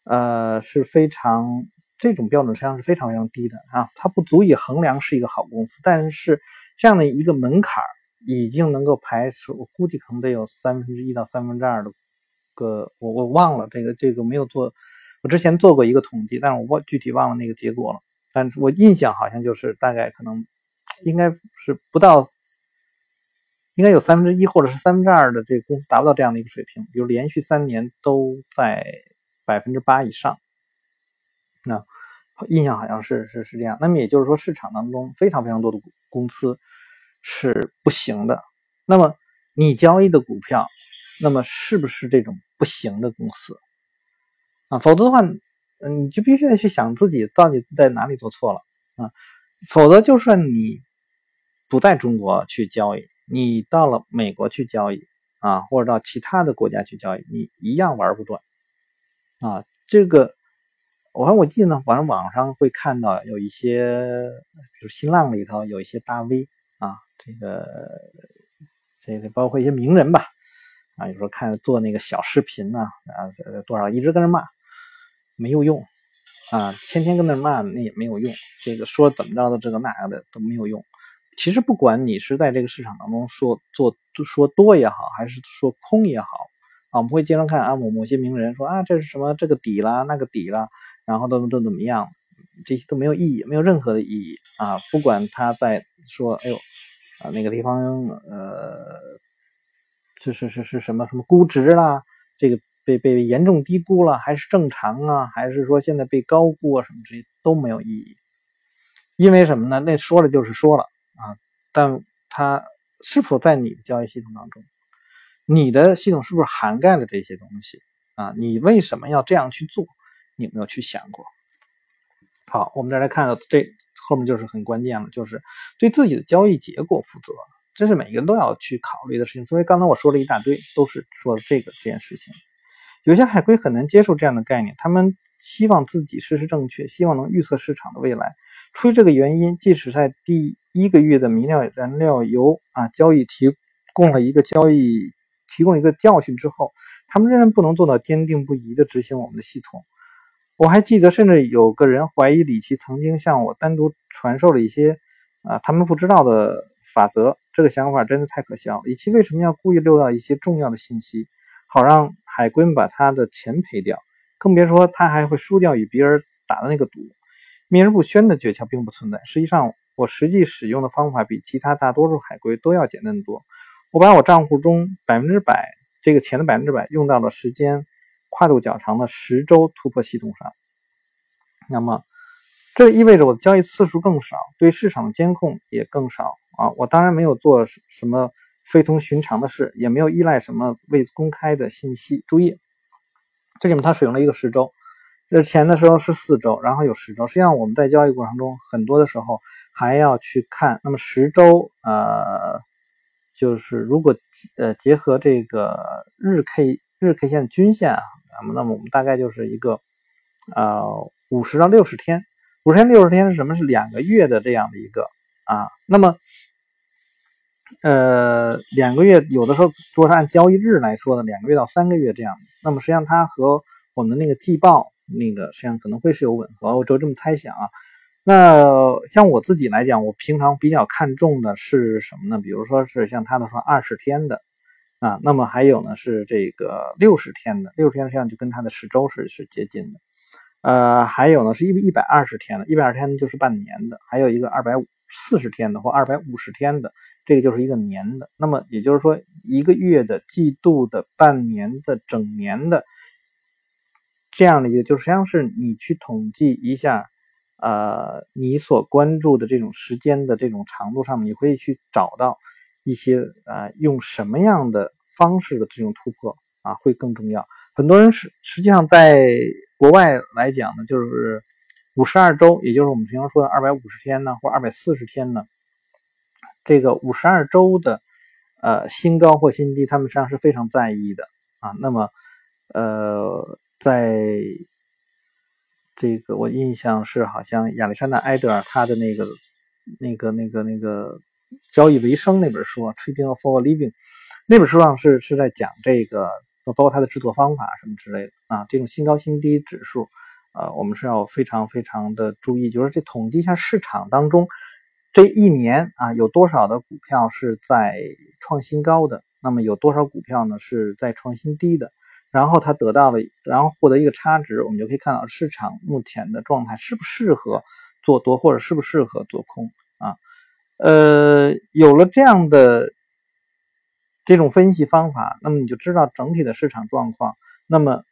呃是非常。这种标准实际上是非常非常低的啊，它不足以衡量是一个好公司，但是这样的一个门槛已经能够排除，我估计可能得有三分之一到三分之二的个，我我忘了这个这个没有做，我之前做过一个统计，但是我忘具体忘了那个结果了，但我印象好像就是大概可能应该是不到，应该有三分之一或者是三分之二的这个公司达不到这样的一个水平，比如连续三年都在百分之八以上。那印象好像是是是这样，那么也就是说，市场当中非常非常多的公司是不行的。那么你交易的股票，那么是不是这种不行的公司啊？否则的话，你就必须得去想自己到底在哪里做错了啊。否则，就算你不在中国去交易，你到了美国去交易啊，或者到其他的国家去交易，你一样玩不转啊。这个。我我记得呢，反正网上会看到有一些，比如新浪里头有一些大 V 啊，这个这个包括一些名人吧，啊，有时候看做那个小视频呢，啊，多少一直跟那骂，没有用啊，天天跟那骂那也没有用，这个说怎么着的这个那个的都没有用。其实不管你是在这个市场当中说做说多也好，还是说空也好，啊，我们会经常看啊某某些名人说啊这是什么这个底啦那个底啦。然后都都怎么样？这些都没有意义，没有任何的意义啊！不管他在说，哎呦，啊那个地方呃是是是是什么什么估值啦，这个被被严重低估了，还是正常啊，还是说现在被高估啊，什么这些都没有意义。因为什么呢？那说了就是说了啊，但它是否在你的交易系统当中？你的系统是不是涵盖了这些东西啊？你为什么要这样去做？你有没有去想过？好，我们再来看这后面就是很关键了，就是对自己的交易结果负责，这是每个人都要去考虑的事情。所以刚才我说了一大堆，都是说这个这件事情。有些海归很难接受这样的概念，他们希望自己事实正确，希望能预测市场的未来。出于这个原因，即使在第一个月的迷料燃料油啊交易提供了一个交易。提供了一个教训之后，他们仍然不能做到坚定不移地执行我们的系统。我还记得，甚至有个人怀疑李奇曾经向我单独传授了一些啊他们不知道的法则。这个想法真的太可笑了。李奇为什么要故意漏掉一些重要的信息，好让海龟们把他的钱赔掉？更别说他还会输掉与比尔打的那个赌。秘而不宣的诀窍并不存在。实际上，我实际使用的方法比其他大多数海龟都要简单的多。我把我账户中百分之百这个钱的百分之百用到了时间跨度较长的十周突破系统上，那么这意味着我的交易次数更少，对市场的监控也更少啊！我当然没有做什么非同寻常的事，也没有依赖什么未公开的信息。注意，这里面它使用了一个十周，这前的时候是四周，然后有十周。实际上我们在交易过程中很多的时候还要去看，那么十周呃。就是如果呃结合这个日 K 日 K 线均线啊，那么那么我们大概就是一个呃五十到六十天，五十天六十天是什么？是两个月的这样的一个啊。那么呃两个月有的时候如果是按交易日来说的，两个月到三个月这样。那么实际上它和我们的那个季报那个实际上可能会是有吻合，我就这么猜想啊。那像我自己来讲，我平常比较看重的是什么呢？比如说是像他的说二十天的啊，那么还有呢是这个六十天的，六十天实际上就跟它的十周是是接近的。呃，还有呢是一一百二十天的，一百二十天就是半年的，还有一个二百五四十天的或二百五十天的，这个就是一个年的。那么也就是说，一个月的、季度的、半年的、整年的这样的一个，就实际上是你去统计一下。呃，你所关注的这种时间的这种长度上面，你会去找到一些呃，用什么样的方式的这种突破啊，会更重要。很多人实实际上在国外来讲呢，就是五十二周，也就是我们平常说的二百五十天呢，或二百四十天呢，这个五十二周的呃新高或新低，他们实际上是非常在意的啊。那么呃，在这个我印象是，好像亚历山大·埃德尔他的那个、那个、那个、那个交易为生那本书《Trading for a Living》那本书上是是在讲这个，包括它的制作方法什么之类的啊。这种新高新低指数，呃，我们是要非常非常的注意，就是这统计一下市场当中这一年啊有多少的股票是在创新高的，那么有多少股票呢是在创新低的。然后他得到了，然后获得一个差值，我们就可以看到市场目前的状态适不适合做多，或者适不适合做空？呃，有了这样的这种分析方法，那么你就知道整体的市场状况，那么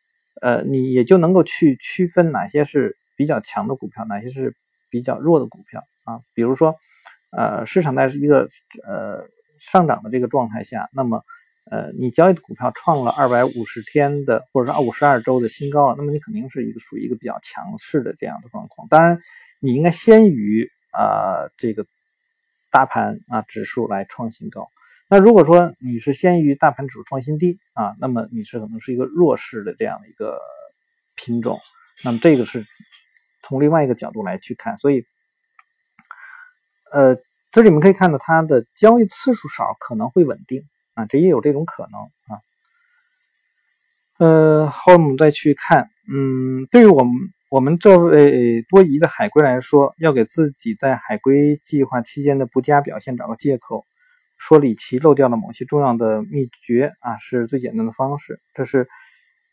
呃，你也就能够去区分哪些是比较强的股票，哪些是比较弱的股票啊？比如说，呃，市场在一个呃上涨的这个状态下，那么。呃，你交易的股票创了二百五十天的，或者是五十二周的新高了，那么你肯定是一个属于一个比较强势的这样的状况。当然，你应该先于啊这个大盘啊指数来创新高。那如果说你是先于大盘指数创新低啊，那么你是可能是一个弱势的这样的一个品种。那么这个是从另外一个角度来去看，所以呃，这里面可以看到它的交易次数少，可能会稳定。啊，这也有这种可能啊。呃，后面我们再去看，嗯，对于我们我们这位多疑的海归来说，要给自己在海归计划期间的不佳表现找个借口，说李奇漏掉了某些重要的秘诀啊，是最简单的方式。这是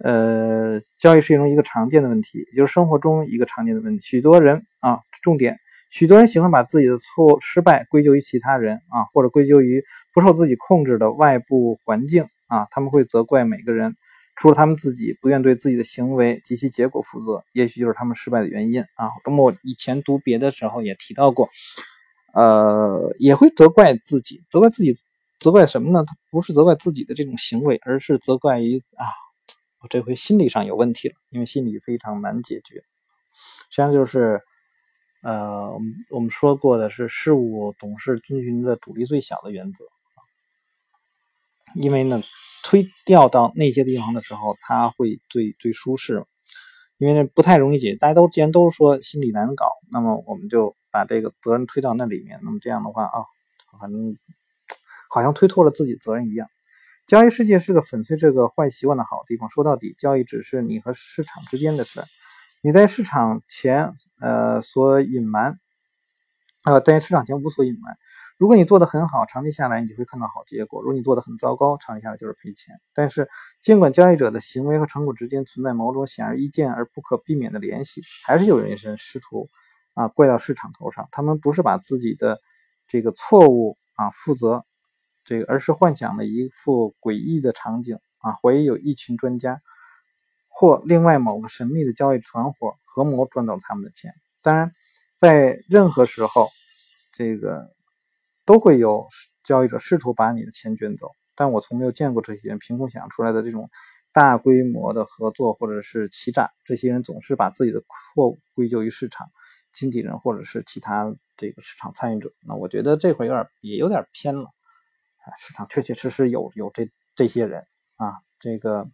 呃，交易市场中一个常见的问题，也就是生活中一个常见的问题。许多人啊，重点。许多人喜欢把自己的错、失败归咎于其他人啊，或者归咎于不受自己控制的外部环境啊，他们会责怪每个人，除了他们自己不愿对自己的行为及其结果负责，也许就是他们失败的原因啊。那么我以前读别的时候也提到过，呃，也会责怪自己，责怪自己，责怪什么呢？他不是责怪自己的这种行为，而是责怪于啊，我这回心理上有问题了，因为心理非常难解决。实际上就是。呃，我们我们说过的是事物总是遵循的阻力最小的原则，因为呢，推掉到那些地方的时候，他会最最舒适，因为那不太容易解决。大家都既然都说心理难搞，那么我们就把这个责任推到那里面。那么这样的话啊，反正好像推脱了自己责任一样。交易世界是个粉碎这个坏习惯的好地方。说到底，交易只是你和市场之间的事。你在市场前，呃，所隐瞒，呃，在市场前无所隐瞒。如果你做的很好，长期下来你就会看到好结果；如果你做的很糟糕，长期下来就是赔钱。但是，尽管交易者的行为和成果之间存在某种显而易见而不可避免的联系，还是有人是试图啊怪到市场头上。他们不是把自己的这个错误啊负责，这个，而是幻想了一副诡异的场景啊，怀疑有一群专家。或另外某个神秘的交易团伙合谋赚走他们的钱。当然，在任何时候，这个都会有交易者试图把你的钱卷走。但我从没有见过这些人凭空想出来的这种大规模的合作或者是欺诈。这些人总是把自己的错误归咎于市场经纪人或者是其他这个市场参与者。那我觉得这会儿有点也有点偏了！市场确确实实有有这这些人啊，这个。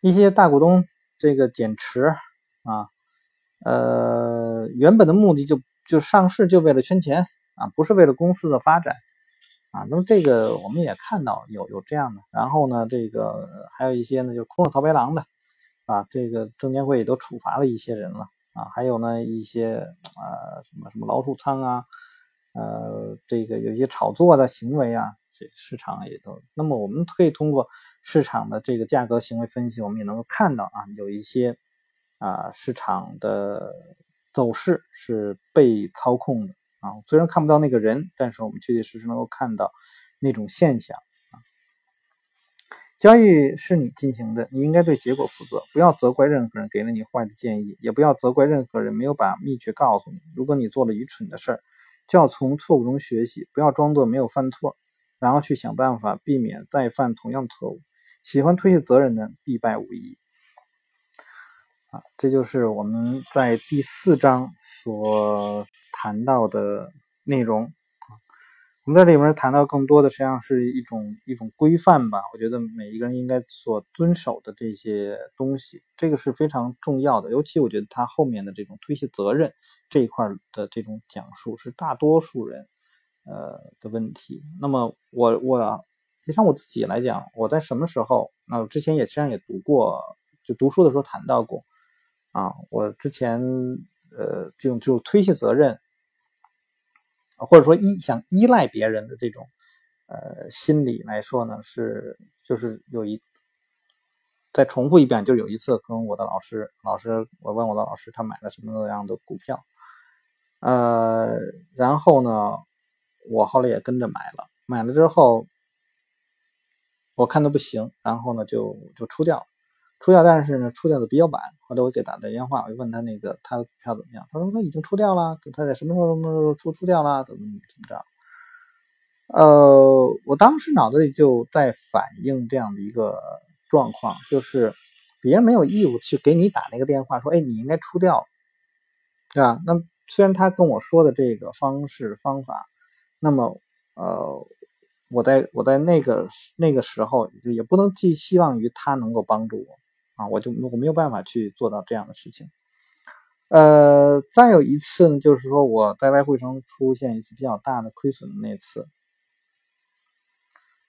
一些大股东这个减持啊，呃，原本的目的就就上市就为了圈钱啊，不是为了公司的发展啊。那么这个我们也看到有有这样的，然后呢，这个还有一些呢，就是空手套白狼的啊，这个证监会也都处罚了一些人了啊。还有呢一些啊什么什么老鼠仓啊，呃，这个有一些炒作的行为啊。这市场也都，那么我们可以通过市场的这个价格行为分析，我们也能够看到啊，有一些啊市场的走势是被操控的啊。虽然看不到那个人，但是我们确确实实能够看到那种现象啊。交易是你进行的，你应该对结果负责，不要责怪任何人给了你坏的建议，也不要责怪任何人没有把秘诀告诉你。如果你做了愚蠢的事儿，就要从错误中学习，不要装作没有犯错。然后去想办法避免再犯同样的错误。喜欢推卸责任的必败无疑。啊，这就是我们在第四章所谈到的内容。我们在里面谈到更多的实际上是一种一种规范吧。我觉得每一个人应该所遵守的这些东西，这个是非常重要的。尤其我觉得他后面的这种推卸责任这一块的这种讲述，是大多数人。呃的问题，那么我我，就像我自己来讲，我在什么时候？那我之前也实际上也读过，就读书的时候谈到过啊。我之前呃这种就推卸责任，或者说依想依赖别人的这种呃心理来说呢，是就是有一再重复一遍，就有一次跟我的老师，老师我问我的老师，他买了什么样的股票，呃，然后呢？我后来也跟着买了，买了之后，我看的不行，然后呢就就出掉了，出掉，但是呢出掉的比较晚。后来我给打的电话，我就问他那个他的股票怎么样？他说他已经出掉了，他在什么时候什么时候出出掉了？怎么怎么着？呃，我当时脑子里就在反映这样的一个状况，就是别人没有义务去给你打那个电话，说哎你应该出掉，对吧？那虽然他跟我说的这个方式方法。那么，呃，我在我在那个那个时候，也不能寄希望于他能够帮助我我就我没有办法去做到这样的事情。呃，再有一次呢，就是说我在外汇城出现一次比较大的亏损的那次，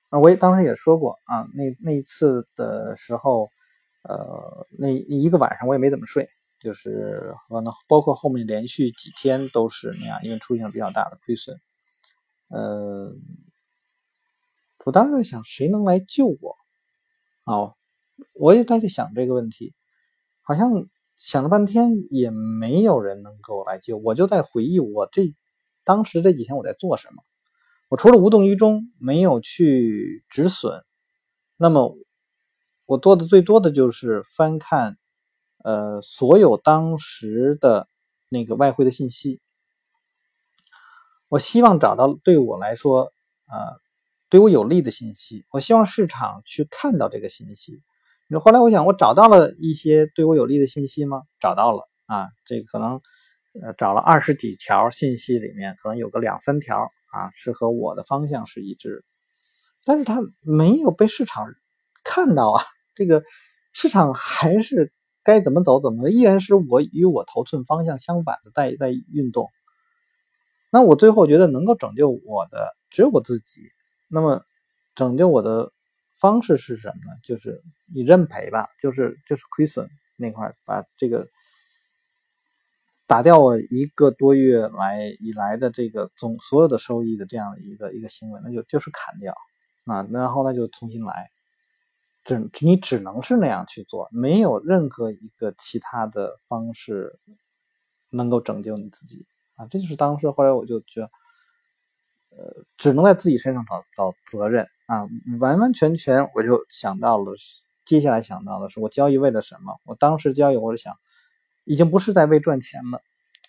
啊，我也当时也说过啊，那那一次的时候，呃，那一个晚上我也没怎么睡，就是可能包括后面连续几天都是那样，因为出现了比较大的亏损。呃，我当时在想，谁能来救我？哦，我也在想这个问题，好像想了半天也没有人能够来救。我就在回忆我这当时这几天我在做什么。我除了无动于衷，没有去止损，那么我做的最多的就是翻看，呃，所有当时的那个外汇的信息。我希望找到对我来说，呃，对我有利的信息。我希望市场去看到这个信息。那后来我想，我找到了一些对我有利的信息吗？找到了啊，这可能呃找了二十几条信息里面，可能有个两三条。啊，是和我的方向是一致，但是它没有被市场看到啊。这个市场还是该怎么走怎么，依然是我与我头寸方向相反的在在运动。那我最后觉得能够拯救我的只有我自己。那么拯救我的方式是什么呢？就是你认赔吧，就是就是亏损那块把这个。打掉我一个多月来以来的这个总所有的收益的这样的一个一个行为，那就就是砍掉啊，然后那就重新来，只你只能是那样去做，没有任何一个其他的方式能够拯救你自己啊，这就是当时后来我就觉得，呃，只能在自己身上找找责任啊，完完全全我就想到了，接下来想到的是我交易为了什么？我当时交易我就想。已经不是在为赚钱了，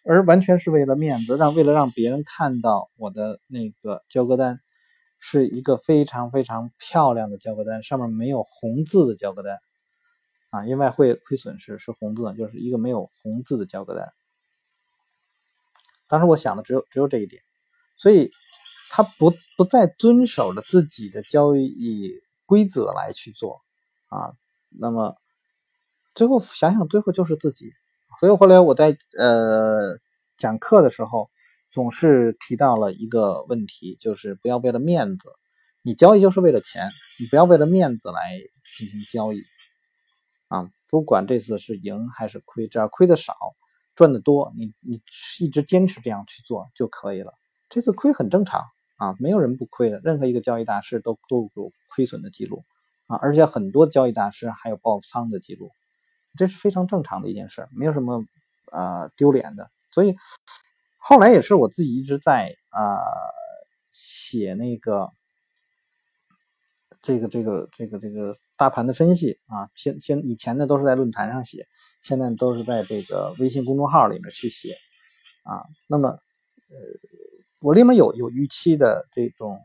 而完全是为了面子，让为了让别人看到我的那个交割单是一个非常非常漂亮的交割单，上面没有红字的交割单啊，因为会亏损是是红字，就是一个没有红字的交割单。当时我想的只有只有这一点，所以他不不再遵守着自己的交易规则来去做啊，那么最后想想，最后就是自己。所以后来我在呃讲课的时候，总是提到了一个问题，就是不要为了面子，你交易就是为了钱，你不要为了面子来进行交易啊！不管这次是赢还是亏，只要亏的少，赚的多，你你一直坚持这样去做就可以了。这次亏很正常啊，没有人不亏的，任何一个交易大师都都有亏损的记录啊，而且很多交易大师还有爆仓的记录。这是非常正常的一件事，没有什么啊丢脸的。所以后来也是我自己一直在啊写那个这个这个这个这个大盘的分析啊，先先以前呢都是在论坛上写，现在都是在这个微信公众号里面去写啊。那么呃，我里面有有预期的这种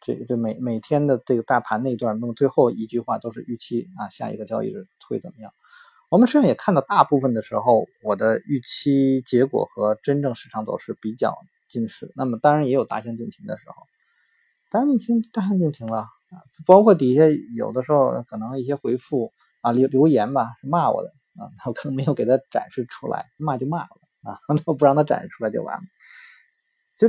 这这每每天的这个大盘那一段，那么最后一句话都是预期啊，下一个交易日会怎么样？我们实际上也看到，大部分的时候，我的预期结果和真正市场走势比较近似。那么，当然也有大相径庭的时候。大相径庭，大相径庭了啊！包括底下有的时候可能一些回复啊留留言吧，骂我的啊，我可能没有给他展示出来，骂就骂了啊，那不让他展示出来就完了，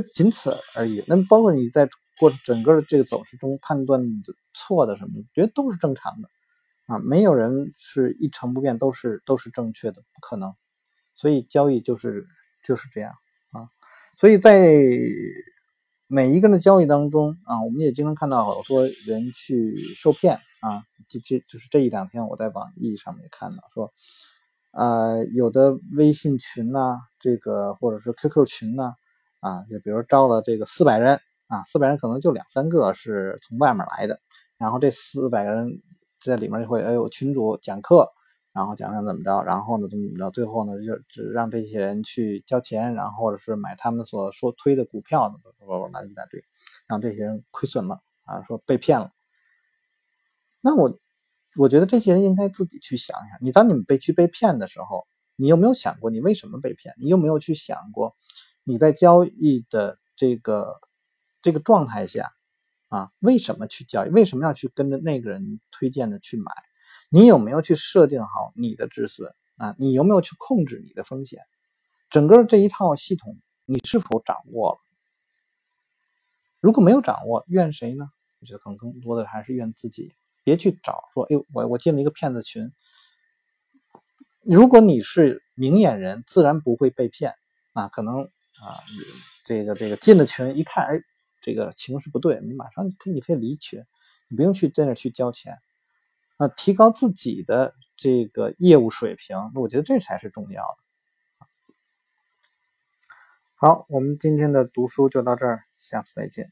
就仅此而已。那，包括你在过整个的这个走势中判断的错的什么，觉得都是正常的。啊，没有人是一成不变，都是都是正确的，不可能。所以交易就是就是这样啊。所以在每一个人的交易当中啊，我们也经常看到好多人去受骗啊。这这就是这一两天我在网易上面看到说，呃，有的微信群呐，这个或者是 QQ 群呐，啊，啊就比如招了这个四百人啊，四百人可能就两三个是从外面来的，然后这四百个人。在里面就会哎呦群主讲课，然后讲讲怎么着，然后呢怎么怎么着，最后呢就只让这些人去交钱，然后或者是买他们所说推的股票呢，我拿一大堆，让这些人亏损了啊，说被骗了。那我我觉得这些人应该自己去想一想，你当你们被去被骗的时候，你有没有想过你为什么被骗？你有没有去想过你在交易的这个这个状态下？啊，为什么去交易？为什么要去跟着那个人推荐的去买？你有没有去设定好你的止损啊？你有没有去控制你的风险？整个这一套系统你是否掌握了？如果没有掌握，怨谁呢？我觉得可能更多的还是怨自己。别去找说，哎，我我进了一个骗子群。如果你是明眼人，自然不会被骗啊。可能啊，这个这个进了群一看，哎。这个情势不对，你马上可以，你可以离群，你不用去在那去交钱，那，提高自己的这个业务水平，我觉得这才是重要的。好，我们今天的读书就到这儿，下次再见。